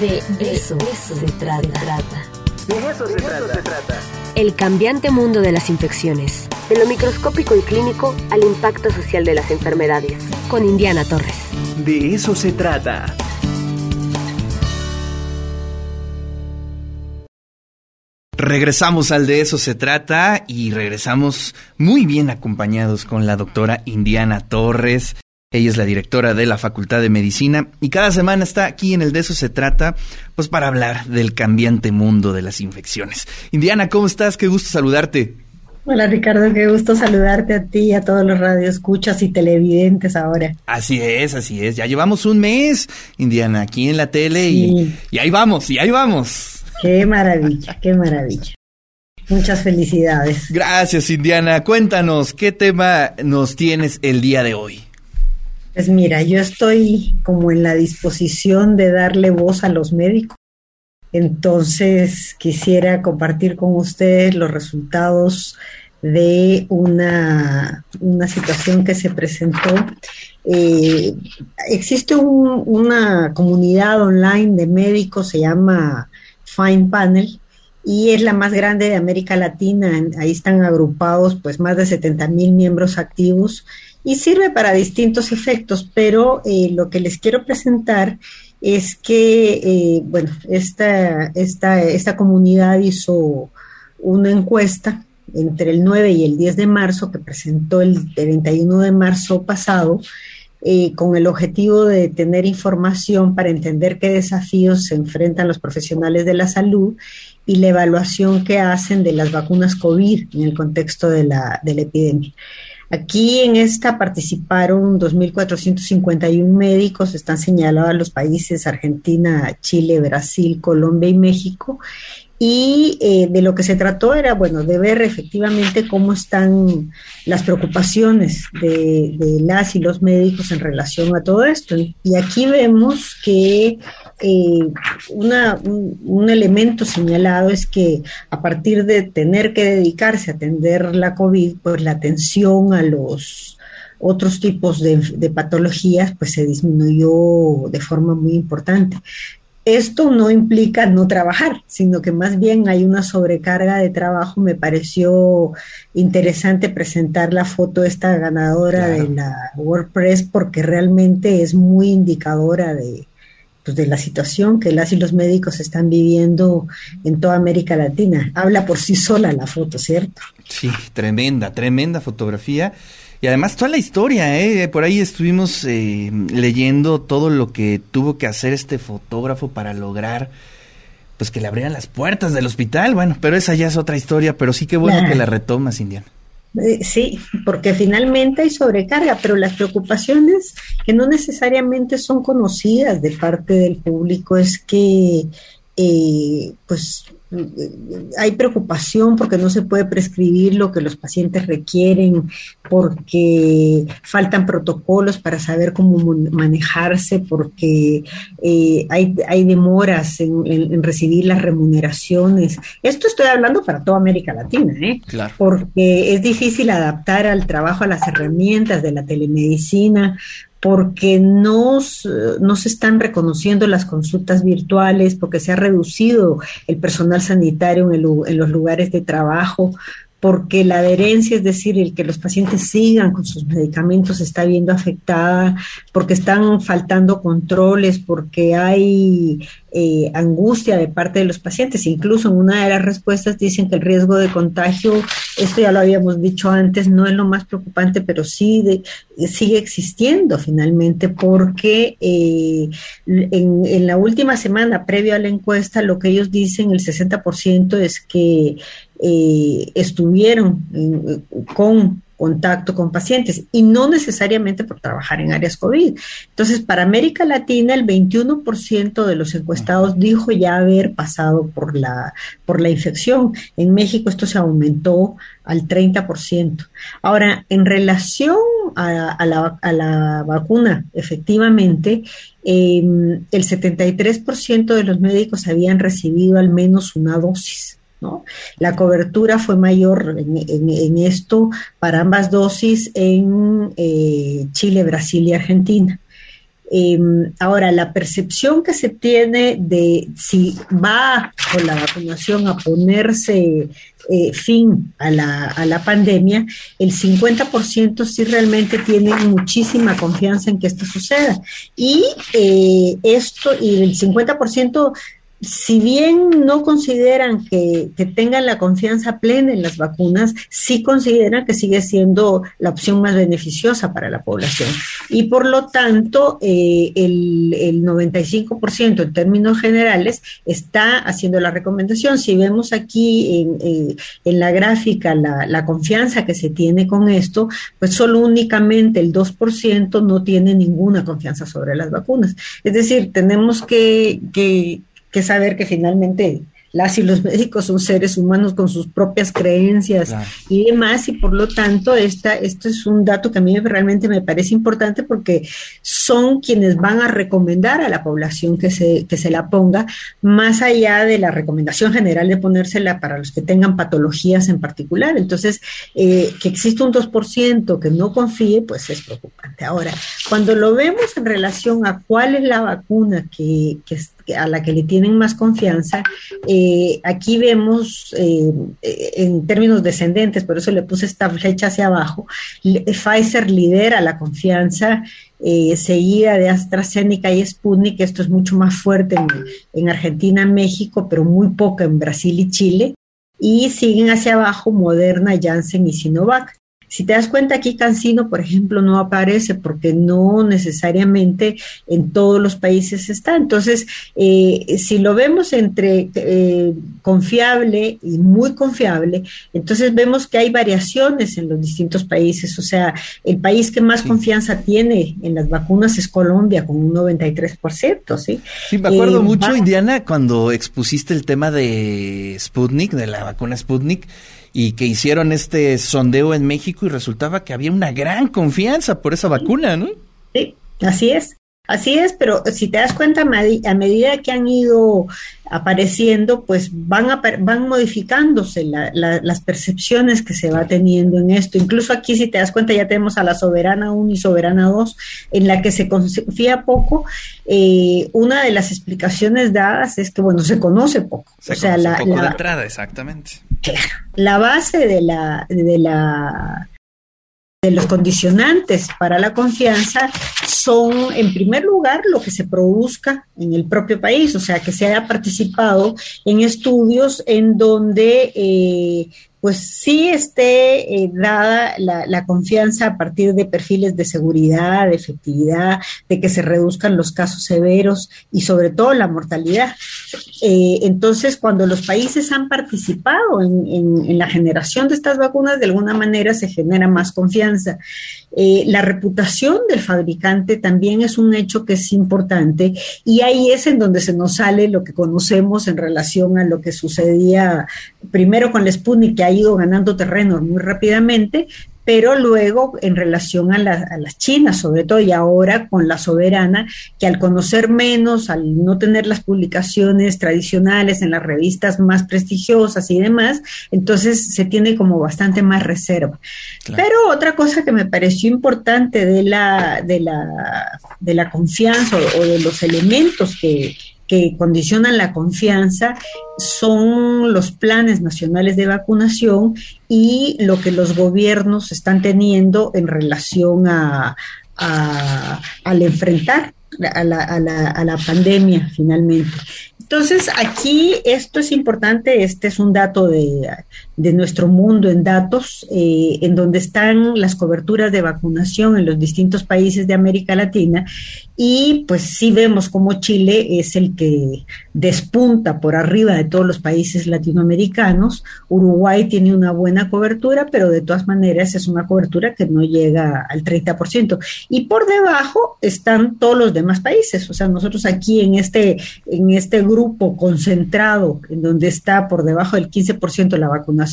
De eso, se, trata. De eso, se, trata. El cambiante mundo de las infecciones. De lo microscópico y clínico al impacto social de las enfermedades. Con Indiana Torres. De eso se trata. Regresamos al de eso se trata y regresamos muy bien acompañados con la doctora Indiana Torres. Ella es la directora de la Facultad de Medicina y cada semana está aquí en el de eso se trata, pues para hablar del cambiante mundo de las infecciones. Indiana, ¿cómo estás? Qué gusto saludarte. Hola Ricardo, qué gusto saludarte a ti y a todos los radioescuchas y televidentes ahora. Así es, así es. Ya llevamos un mes, Indiana, aquí en la tele y, y ahí vamos, y ahí vamos. Qué maravilla, qué maravilla. Muchas felicidades. Gracias, Indiana. Cuéntanos, ¿qué tema nos tienes el día de hoy? Pues mira, yo estoy como en la disposición de darle voz a los médicos. Entonces quisiera compartir con ustedes los resultados de una, una situación que se presentó. Eh, existe una comunidad online de médicos, se llama Fine Panel y es la más grande de América Latina. Ahí están agrupados pues más de 70 mil miembros activos y sirve para distintos efectos, pero eh, lo que les quiero presentar es que, eh, bueno, esta, esta, esta comunidad hizo una encuesta entre el 9 y el 10 de marzo, que presentó el 31 de marzo pasado, eh, con el objetivo de tener información para entender qué desafíos se enfrentan los profesionales de la salud y la evaluación que hacen de las vacunas COVID en el contexto de la, de la epidemia. Aquí en esta participaron 2.451 médicos, están señalados los países Argentina, Chile, Brasil, Colombia y México, y eh, de lo que se trató era, bueno, de ver efectivamente cómo están las preocupaciones de, las y los médicos en relación a todo esto. Y aquí vemos que eh, una, un, elemento señalado es que a partir de tener que dedicarse a atender la COVID, pues la atención a los otros tipos de, de patologías pues se disminuyó de forma muy importante. Esto no implica no trabajar, sino que más bien hay una sobrecarga de trabajo. Me pareció interesante presentar la foto de esta ganadora de la WordPress porque realmente es muy indicadora de, pues, de la situación que las y los médicos están viviendo en toda América Latina. Habla por sí sola la foto, ¿cierto? Sí, tremenda, tremenda fotografía. Y además toda la historia, ¿eh? Por ahí estuvimos eh, leyendo todo lo que tuvo que hacer este fotógrafo para lograr pues que le abrieran las puertas del hospital. Bueno, pero esa ya es otra historia, pero sí que bueno que la retomas, Indiana. Eh, sí, porque finalmente hay sobrecarga, pero las preocupaciones que no necesariamente son conocidas de parte del público es que eh, pues hay preocupación porque no se puede prescribir lo que los pacientes requieren, porque faltan protocolos para saber cómo manejarse, porque eh, hay, hay, demoras en, recibir las remuneraciones. Esto estoy hablando para toda América Latina, ¿eh? porque es difícil adaptar al trabajo a las herramientas de la telemedicina, porque no, no, se están reconociendo las consultas virtuales, porque se ha reducido el personal sanitario en, en, los lugares de trabajo, porque la adherencia, es decir, el que los pacientes sigan con sus medicamentos, está viendo afectada, porque están faltando controles, porque hay eh, angustia de parte de los pacientes. Incluso en una de las respuestas dicen que el riesgo de contagio, esto ya lo habíamos dicho antes, no es lo más preocupante, pero sí sigue existiendo finalmente, porque eh, en, en la última semana, previo a la encuesta, lo que ellos dicen, el 60% es que eh, estuvieron con contacto con pacientes y no necesariamente por trabajar en áreas COVID. Entonces, para América Latina, el 21% de los encuestados dijo ya haber pasado por la, por la infección. En México esto se aumentó al 30%. Ahora, en relación a, la, vacuna, efectivamente, em, el 73% de los médicos habían recibido al menos una dosis. La cobertura fue mayor en, esto para ambas dosis en eh, Chile, Brasil y Argentina. Em, ahora, la percepción que se tiene de si va con la vacunación a ponerse eh, fin a la, a la, pandemia, el 50% sí realmente tienen muchísima confianza en que esto suceda. Y eh, esto, y el 50% si bien no consideran que, tengan la confianza plena en las vacunas, sí consideran que sigue siendo la opción más beneficiosa para la población. Y por lo tanto, eh, el, el, 95% en términos generales está haciendo la recomendación. Si vemos aquí en, eh, la gráfica la, confianza que se tiene con esto, pues solo únicamente el 2% no tiene ninguna confianza sobre las vacunas. Es decir, tenemos que que saber que finalmente las y los médicos son seres humanos con sus propias creencias y demás, y por lo tanto, esta, esto es un dato que a mí realmente me parece importante porque son quienes van a recomendar a la población que se, que se la ponga, más allá de la recomendación general de ponérsela para los que tengan patologías en particular. Entonces, eh, que existe un 2% que no confíe, pues es preocupante. Ahora, cuando lo vemos en relación a cuál es la vacuna que, que, a la que le tienen más confianza, eh, aquí vemos eh, en términos descendentes, por eso le puse esta flecha hacia abajo, Pfizer lidera la confianza eh, seguida de AstraZeneca y Sputnik, esto es mucho más fuerte en, en Argentina, México, pero muy poco en Brasil y Chile, y siguen hacia abajo Moderna, Janssen y Sinovac. Si te das cuenta, aquí Cancino, por ejemplo, no aparece porque no necesariamente en todos los países está. Entonces, eh, si lo vemos entre eh, confiable y muy confiable, entonces vemos que hay variaciones en los distintos países. O sea, el país que más confianza tiene en las vacunas es Colombia, con un 93%. Sí, sí me acuerdo eh, mucho, Indiana, cuando expusiste el tema de Sputnik, de la vacuna Sputnik y que hicieron este sondeo en México y resultaba que había una gran confianza por esa vacuna, ¿no? Sí, así es. Así es, pero si te das cuenta, a medida que han ido apareciendo, pues van, van modificándose las percepciones que se va teniendo en esto. Incluso aquí, si te das cuenta, ya tenemos a la Soberana 1 y Soberana 2, en la que se confía poco. Eh, una de las explicaciones dadas es que, bueno, se conoce poco. Se o sea, la, poco de entrada, exactamente. La base de la, de la de los condicionantes para la confianza son, en primer lugar, lo que se produzca en el propio país, o sea, que se haya participado en estudios en donde eh, pues sí esté eh, dada la, confianza a partir de perfiles de seguridad, de efectividad, de que se reduzcan los casos severos y sobre todo la mortalidad. Eh, entonces, cuando los países han participado en, la generación de estas vacunas, de alguna manera se genera más confianza. Eh, la reputación del fabricante también es un hecho que es importante y ahí es en donde se nos sale lo que conocemos en relación a lo que sucedía primero con la Sputnik, hay ido ganando terreno muy rápidamente, pero luego en relación a, las chinas, sobre todo, y ahora con la soberana, que al conocer menos, al no tener las publicaciones tradicionales en las revistas más prestigiosas y demás, entonces se tiene como bastante más reserva. Pero otra cosa que me pareció importante de la, de la, de la confianza o de los elementos que, que condicionan la confianza son los planes nacionales de vacunación y lo que los gobiernos están teniendo en relación a, al enfrentar a la, a, la, a la pandemia finalmente. Entonces, aquí esto es importante, este es un dato de, de nuestro mundo en datos, eh, en donde están las coberturas de vacunación en los distintos países de América Latina. Y pues sí vemos como Chile es el que despunta por arriba de todos los países latinoamericanos. Uruguay tiene una buena cobertura, pero de todas maneras es una cobertura que no llega al 30%. Y por debajo están todos los demás países. O sea, nosotros aquí en este, en este grupo concentrado, en donde está por debajo del 15% la vacunación,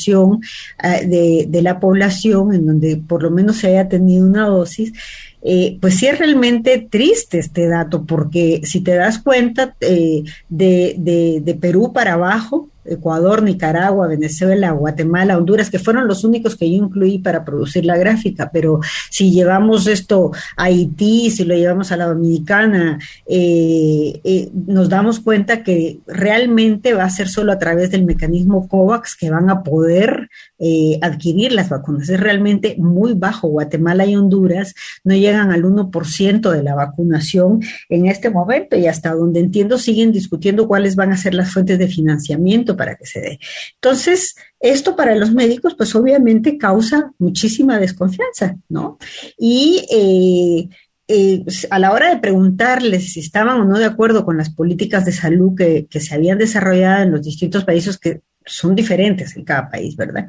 eh, de, la población, en donde por lo menos se haya tenido una dosis, eh, pues sí es realmente triste este dato, porque si te das cuenta, eh, de, de, Perú para abajo, Ecuador, Nicaragua, Venezuela, Guatemala, Honduras, que fueron los únicos que yo incluí para producir la gráfica, pero si llevamos esto a Haití, si lo llevamos a la Dominicana, eh, eh, nos damos cuenta que realmente va a ser solo a través del mecanismo COVAX que van a poder eh, adquirir las vacunas. Es realmente muy bajo. Guatemala y Honduras no llegan al 1% de la vacunación en este momento y hasta donde entiendo siguen discutiendo cuáles van a ser las fuentes de financiamiento para que se dé. Entonces, esto para los médicos, pues obviamente causa muchísima desconfianza, ¿no? Y eh, eh, a la hora de preguntarles si estaban o no de acuerdo con las políticas de salud que, se habían desarrollado en los distintos países que son diferentes en cada país, ¿verdad?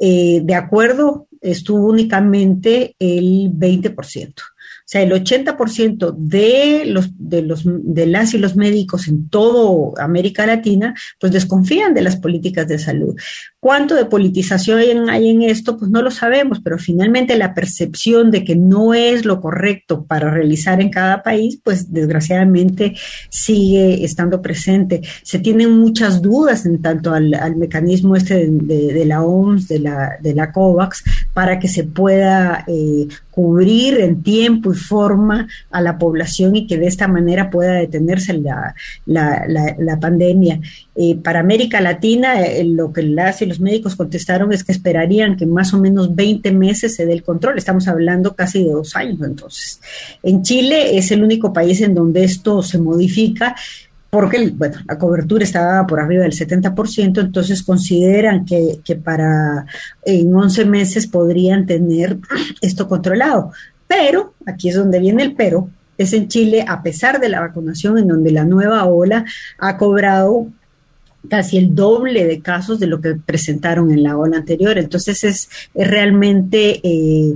Eh, de acuerdo estuvo únicamente el 20%. Sea, el 80% de los, de los de las y los médicos en toda América Latina, pues desconfían de las políticas de salud. ¿Cuánto de politización hay en esto? Pues no lo sabemos, pero finalmente la percepción de que no es lo correcto para realizar en cada país, pues desgraciadamente sigue estando presente. Se tienen muchas dudas en tanto al, mecanismo este de, la OMS, de la, de la COVAX, para que se pueda eh, cubrir en tiempo y forma a la población y que de esta manera pueda detenerse la, la, la, pandemia. Eh, para América Latina, eh, lo que las y los médicos contestaron es que esperarían que más o menos 20 meses se dé el control. Estamos hablando casi de dos años entonces. En Chile es el único país en donde esto se modifica porque bueno, la cobertura estaba por arriba del 70%, entonces consideran que, que para en 11 meses podrían tener esto controlado. Pero, aquí es donde viene el pero, es en Chile, a pesar de la vacunación, en donde la nueva ola ha cobrado casi el doble de casos de lo que presentaron en la ola anterior. Entonces es, es realmente eh,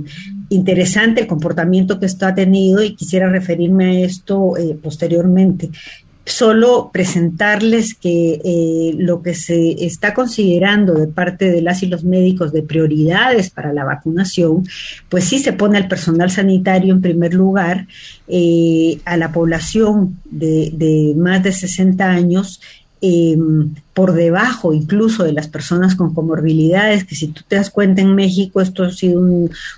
interesante el comportamiento que esto ha tenido y quisiera referirme a esto eh, posteriormente solo presentarles que eh, lo que se está considerando de parte de las y los médicos de prioridades para la vacunación, pues sí se pone al personal sanitario en primer lugar, a la población de, de más de 60 años eh, por debajo incluso de las personas con comorbilidades, que si tú te das cuenta en México esto ha sido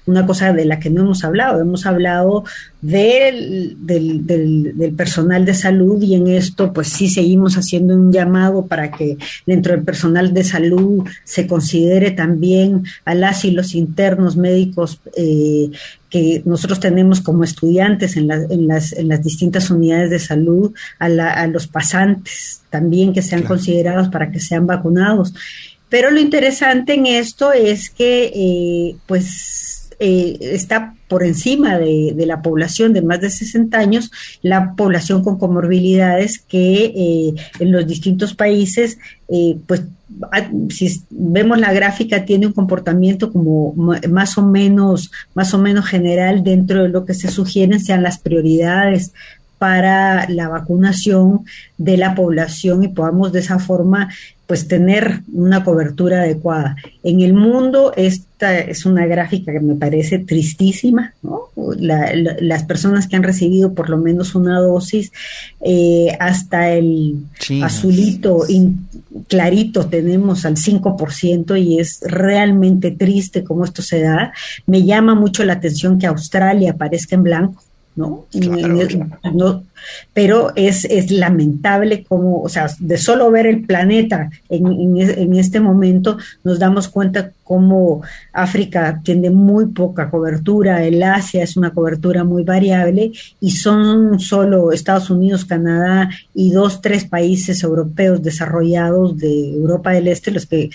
una cosa de la que no hemos hablado, hemos hablado del, del, del, personal de salud y en esto pues sí seguimos haciendo un llamado para que dentro del personal de salud se considere también a las y los internos médicos eh, que nosotros tenemos como estudiantes en, en, las, en las distintas unidades de salud, a, a los pasantes también que sean considerados para que sean vacunados. Pero lo interesante en esto es que, eh, pues, eh, está por encima de, la población de más de 60 años, la población con comorbilidades que eh, en los distintos países, pues si vemos la gráfica tiene un comportamiento como más o menos más o menos general dentro de lo que se sugieren sean las prioridades para la vacunación de la población y podamos de esa forma pues tener una cobertura adecuada. En el mundo esta es una gráfica que me parece tristísima, ¿no? las personas que han recibido por lo menos una dosis, eh, hasta el azulito clarito tenemos al 5% y es realmente triste cómo esto se da. Me llama mucho la atención que Australia aparezca en blanco ¿no? no pero es, es, lamentable como, o sea, de solo ver el planeta en, en, este momento, nos damos cuenta cómo África tiene muy poca cobertura, el Asia es una cobertura muy variable y son solo Estados Unidos, Canadá y dos, tres países europeos desarrollados de Europa del Este los que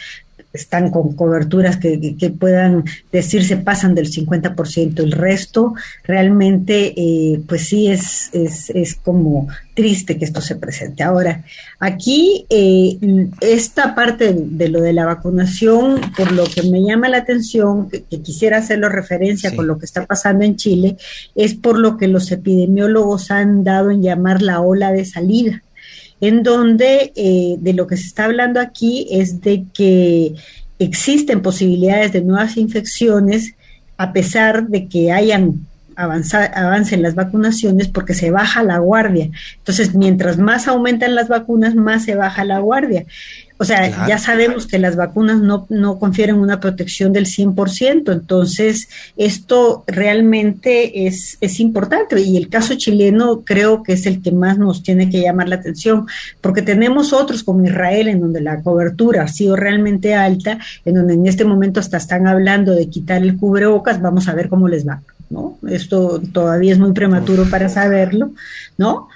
están con coberturas que, puedan decirse pasan del 50%. El resto realmente, eh, pues sí, es, es, como triste que esto se presente. Ahora, aquí eh, esta parte de lo de la vacunación, por lo que me llama la atención, que, quisiera hacerlo referencia con lo que está pasando en Chile, es por lo que los epidemiólogos han dado en llamar la ola de salida en donde eh, de lo que se está hablando aquí es de que existen posibilidades de nuevas infecciones a pesar de que hayan avancen las vacunaciones porque se baja la guardia. Entonces, mientras más aumentan las vacunas, más se baja la guardia. O sea, ya sabemos que las vacunas no, no confieren una protección del 100%, entonces esto realmente es, es importante. Y el caso chileno creo que es el que más nos tiene que llamar la atención, porque tenemos otros como Israel en donde la cobertura ha sido realmente alta, en donde en este momento hasta están hablando de quitar el cubrebocas, vamos a ver cómo les va, ¿no? Esto todavía es muy prematuro para saberlo, ¿no?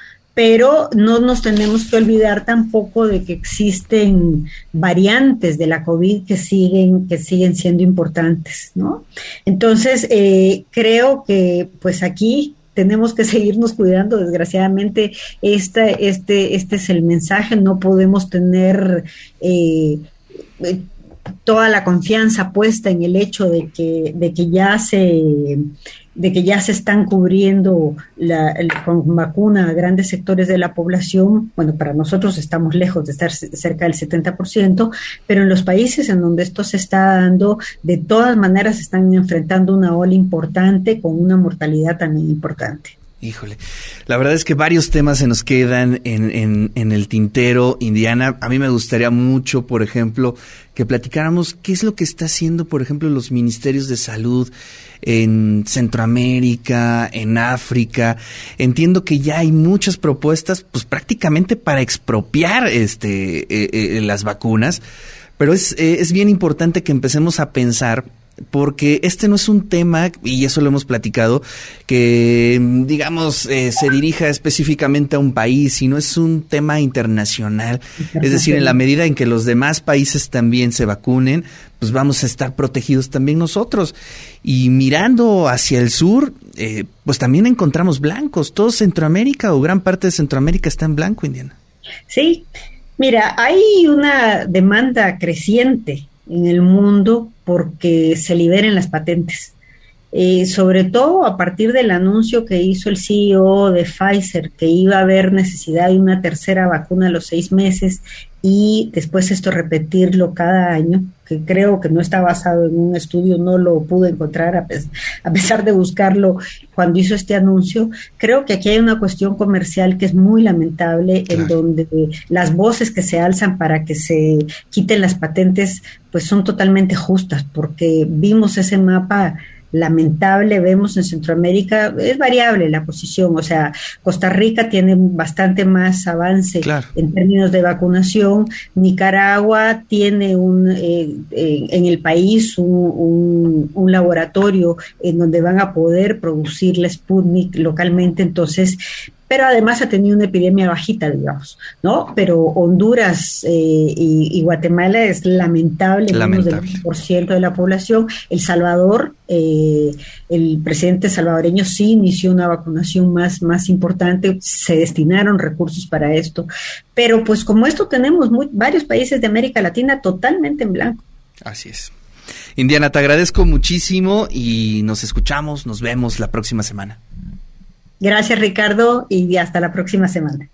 Pero no nos tenemos que olvidar tampoco de que existen variantes de la COVID que siguen, que siguen siendo importantes, ¿no? Entonces, eh, creo que pues aquí tenemos que seguirnos cuidando. Desgraciadamente, este, este, este es el mensaje. No podemos tener eh, eh, toda la confianza puesta en el hecho de que, de que ya se de que ya se están cubriendo la, con vacuna a grandes sectores de la población, bueno, para nosotros estamos lejos de estar cerca del 70%, pero en los países en donde esto se está dando, de todas maneras están enfrentando una ola importante con una mortalidad también importante. Híjole, la verdad es que varios temas se nos quedan en, en, en, el tintero, Indiana. A mí me gustaría mucho, por ejemplo, que platicáramos qué es lo que está haciendo, por ejemplo, los ministerios de salud en Centroamérica, en África. Entiendo que ya hay muchas propuestas, pues prácticamente para expropiar este, eh, eh, las vacunas, pero es, eh, es bien importante que empecemos a pensar porque este no es un tema, y eso lo hemos platicado, que digamos eh, se dirija específicamente a un país, sino es un tema internacional. Es decir, en la medida en que los demás países también se vacunen, pues vamos a estar protegidos también nosotros. Y mirando hacia el sur, eh, pues también encontramos blancos. Todo Centroamérica o gran parte de Centroamérica está en blanco, Indiana. Sí, mira, hay una demanda creciente en el mundo porque se liberen las patentes. Eh, sobre todo a partir del anuncio que hizo el CEO de Pfizer, que iba a haber necesidad de una tercera vacuna a los seis meses y después esto repetirlo cada año, que creo que no está basado en un estudio, no lo pude encontrar a, pesar de buscarlo cuando hizo este anuncio. Creo que aquí hay una cuestión comercial que es muy lamentable, en donde las voces que se alzan para que se quiten las patentes, pues son totalmente justas, porque vimos ese mapa lamentable vemos en Centroamérica, es variable la posición, o sea, Costa Rica tiene bastante más avance en términos de vacunación, Nicaragua tiene un, eh, eh, en el país un, un, laboratorio en donde van a poder producir la Sputnik localmente, entonces pero además ha tenido una epidemia bajita, digamos, ¿no? Pero Honduras eh, y, Guatemala es lamentable, menos del 1% de la población. El Salvador, eh, el presidente salvadoreño sí inició una vacunación más, más importante, se destinaron recursos para esto, pero pues como esto tenemos varios países de América Latina totalmente en blanco. Así es. Indiana, te agradezco muchísimo y nos escuchamos, nos vemos la próxima semana. Gracias Ricardo y hasta la próxima semana.